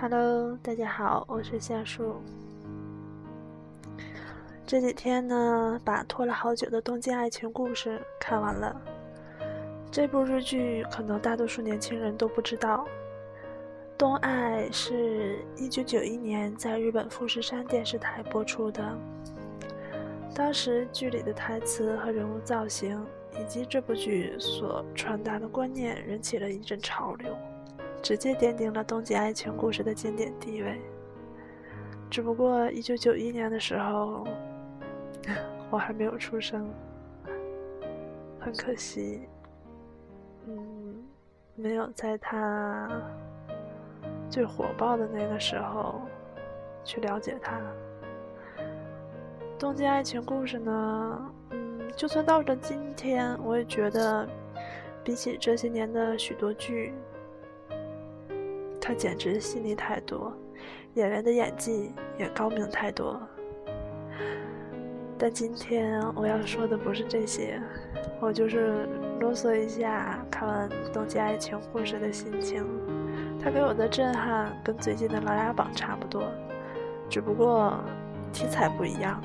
Hello，大家好，我是夏树。这几天呢，把拖了好久的《东京爱情故事》看完了。这部日剧可能大多数年轻人都不知道，《东爱》是一九九一年在日本富士山电视台播出的。当时剧里的台词和人物造型，以及这部剧所传达的观念，引起了一阵潮流。直接奠定了东京爱情故事的经典地位。只不过，一九九一年的时候，我还没有出生，很可惜，嗯，没有在他最火爆的那个时候去了解他。东京爱情故事呢，嗯，就算到了今天，我也觉得比起这些年的许多剧。他简直细腻太多，演员的演技也高明太多。但今天我要说的不是这些，我就是啰嗦一下看完《东京爱情故事》的心情。他给我的震撼跟最近的《琅琊榜》差不多，只不过题材不一样。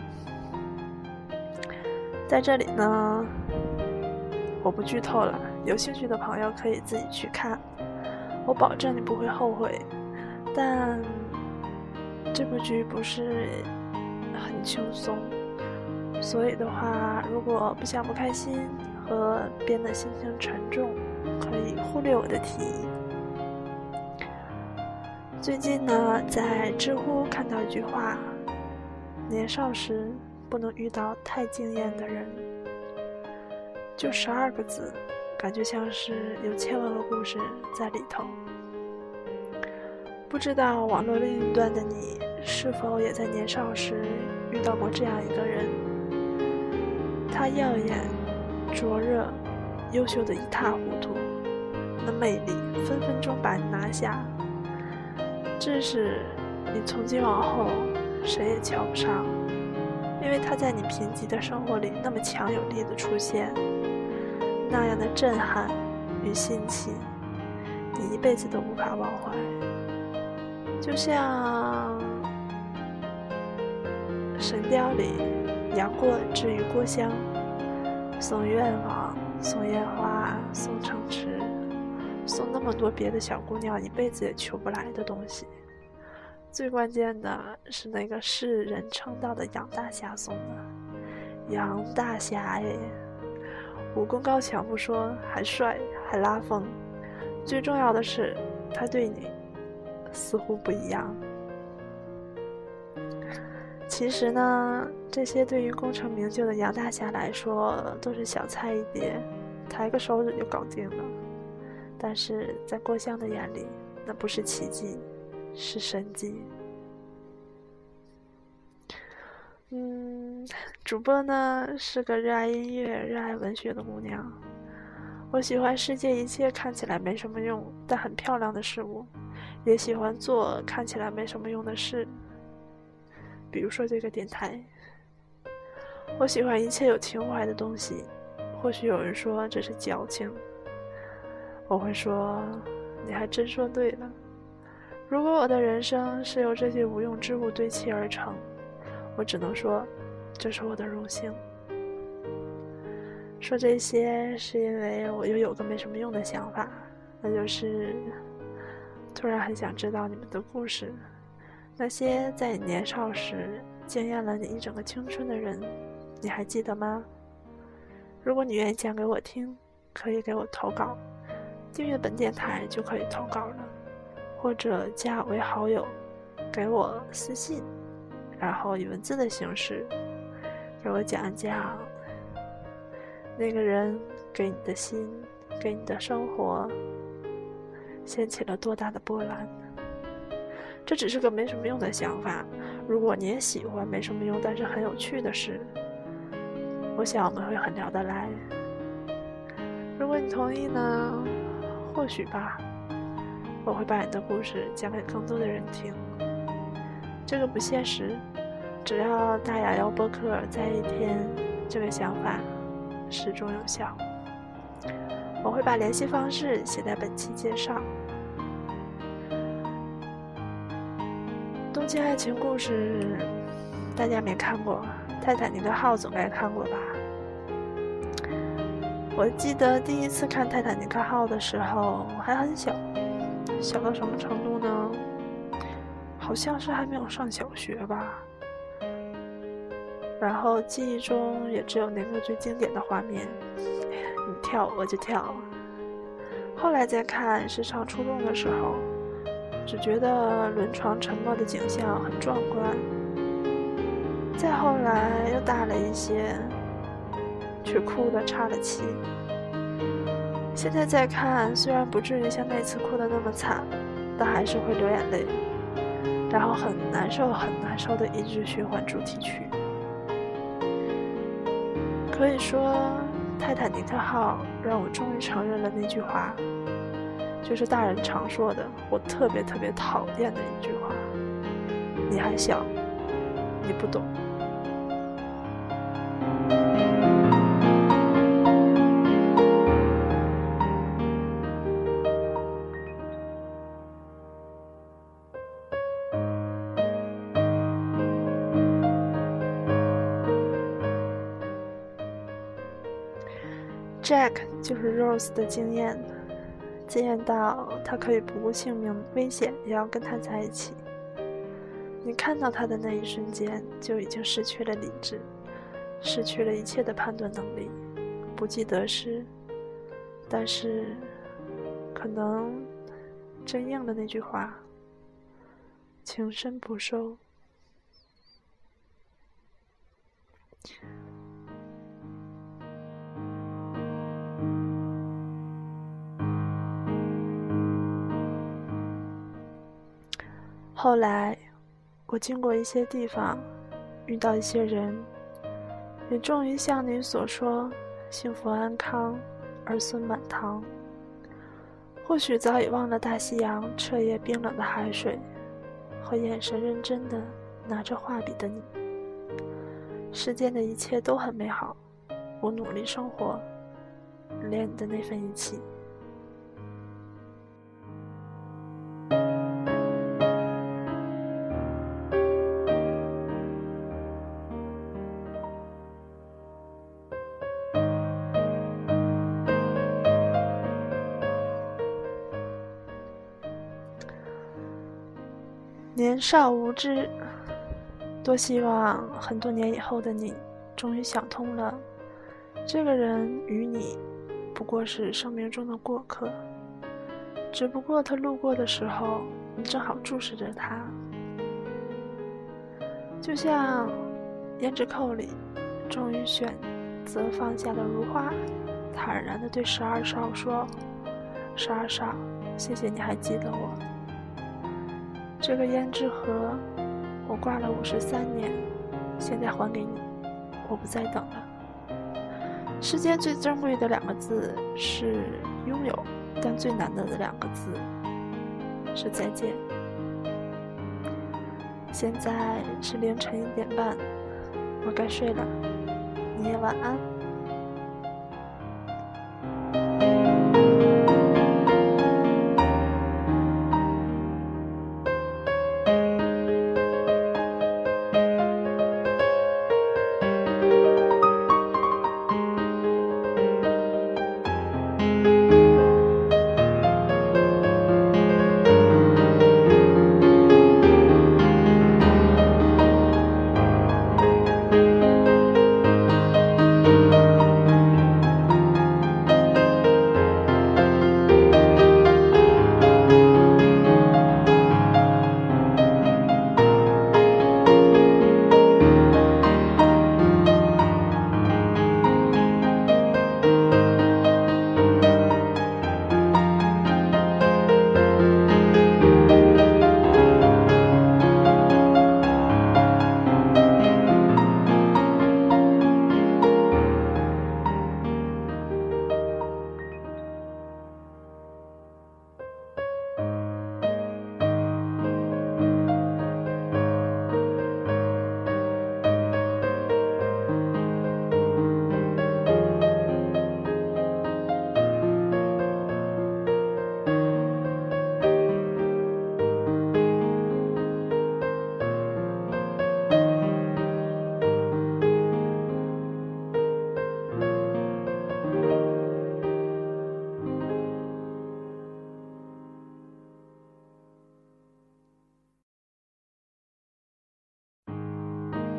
在这里呢，我不剧透了，有兴趣的朋友可以自己去看。我保证你不会后悔，但这部剧不是很轻松，所以的话，如果不想不开心和变得心情沉重，可以忽略我的提议。最近呢，在知乎看到一句话：“年少时不能遇到太惊艳的人。”就十二个字。感觉像是有千万个故事在里头。不知道网络另一端的你，是否也在年少时遇到过这样一个人？他耀眼、灼热、优秀的一塌糊涂，那魅力分分钟把你拿下。致使你从今往后谁也瞧不上，因为他在你贫瘠的生活里那么强有力的出现。那样的震撼与新奇，你一辈子都无法忘怀。就像《神雕》里杨过治愈郭襄，送愿望、送烟花、送城池，送那么多别的小姑娘一辈子也求不来的东西。最关键的是那个世人称道的杨大侠送的，杨大侠耶！武功高强不说，还帅，还拉风。最重要的是，他对你似乎不一样。其实呢，这些对于功成名就的杨大侠来说都是小菜一碟，抬个手指就搞定了。但是在郭襄的眼里，那不是奇迹，是神迹。嗯，主播呢是个热爱音乐、热爱文学的姑娘。我喜欢世界一切看起来没什么用但很漂亮的事物，也喜欢做看起来没什么用的事。比如说这个电台。我喜欢一切有情怀的东西。或许有人说这是矫情，我会说你还真说对了。如果我的人生是由这些无用之物堆砌而成。我只能说，这是我的荣幸。说这些是因为我又有个没什么用的想法，那就是突然很想知道你们的故事，那些在你年少时惊艳了你一整个青春的人，你还记得吗？如果你愿意讲给我听，可以给我投稿，订阅本电台就可以投稿了，或者加我为好友，给我私信。然后以文字的形式给我讲讲那个人给你的心，给你的生活掀起了多大的波澜。这只是个没什么用的想法。如果你也喜欢没什么用但是很有趣的事，我想我们会很聊得来。如果你同意呢？或许吧，我会把你的故事讲给更多的人听。这个不现实，只要大雅要播客在一天，这个想法始终有效。我会把联系方式写在本期介绍。东京爱情故事，大家没看过，《泰坦尼克号》总该看过吧？我记得第一次看《泰坦尼克号》的时候，还很小，小到什么程度呢？好像是还没有上小学吧。然后记忆中也只有那个最经典的画面：你跳我就跳。后来再看时常出动的时候，只觉得轮床沉没的景象很壮观。再后来又大了一些，却哭得岔了气。现在再看，虽然不至于像那次哭得那么惨，但还是会流眼泪，然后很难受、很难受的一直循环主题曲。可以说，泰坦尼克号让我终于承认了那句话，就是大人常说的，我特别特别讨厌的一句话：“你还小，你不懂。” Jack 就是 Rose 的经验，经验到他可以不顾性命危险也要跟他在一起。你看到他的那一瞬间，就已经失去了理智，失去了一切的判断能力，不计得失。但是，可能真应了那句话：情深不寿。后来，我经过一些地方，遇到一些人，也终于像你所说，幸福安康，儿孙满堂。或许早已忘了大西洋彻夜冰冷的海水，和眼神认真的拿着画笔的你。世间的一切都很美好，我努力生活，连你的那份义气。年少无知，多希望很多年以后的你，终于想通了，这个人与你，不过是生命中的过客，只不过他路过的时候，你正好注视着他，就像《胭脂扣》里，终于选择放下了如花，坦然地对十二少说：“十二少，谢谢你还记得我。”这个胭脂盒，我挂了五十三年，现在还给你，我不再等了。世间最珍贵的两个字是拥有，但最难得的两个字是再见。现在是凌晨一点半，我该睡了，你也晚安。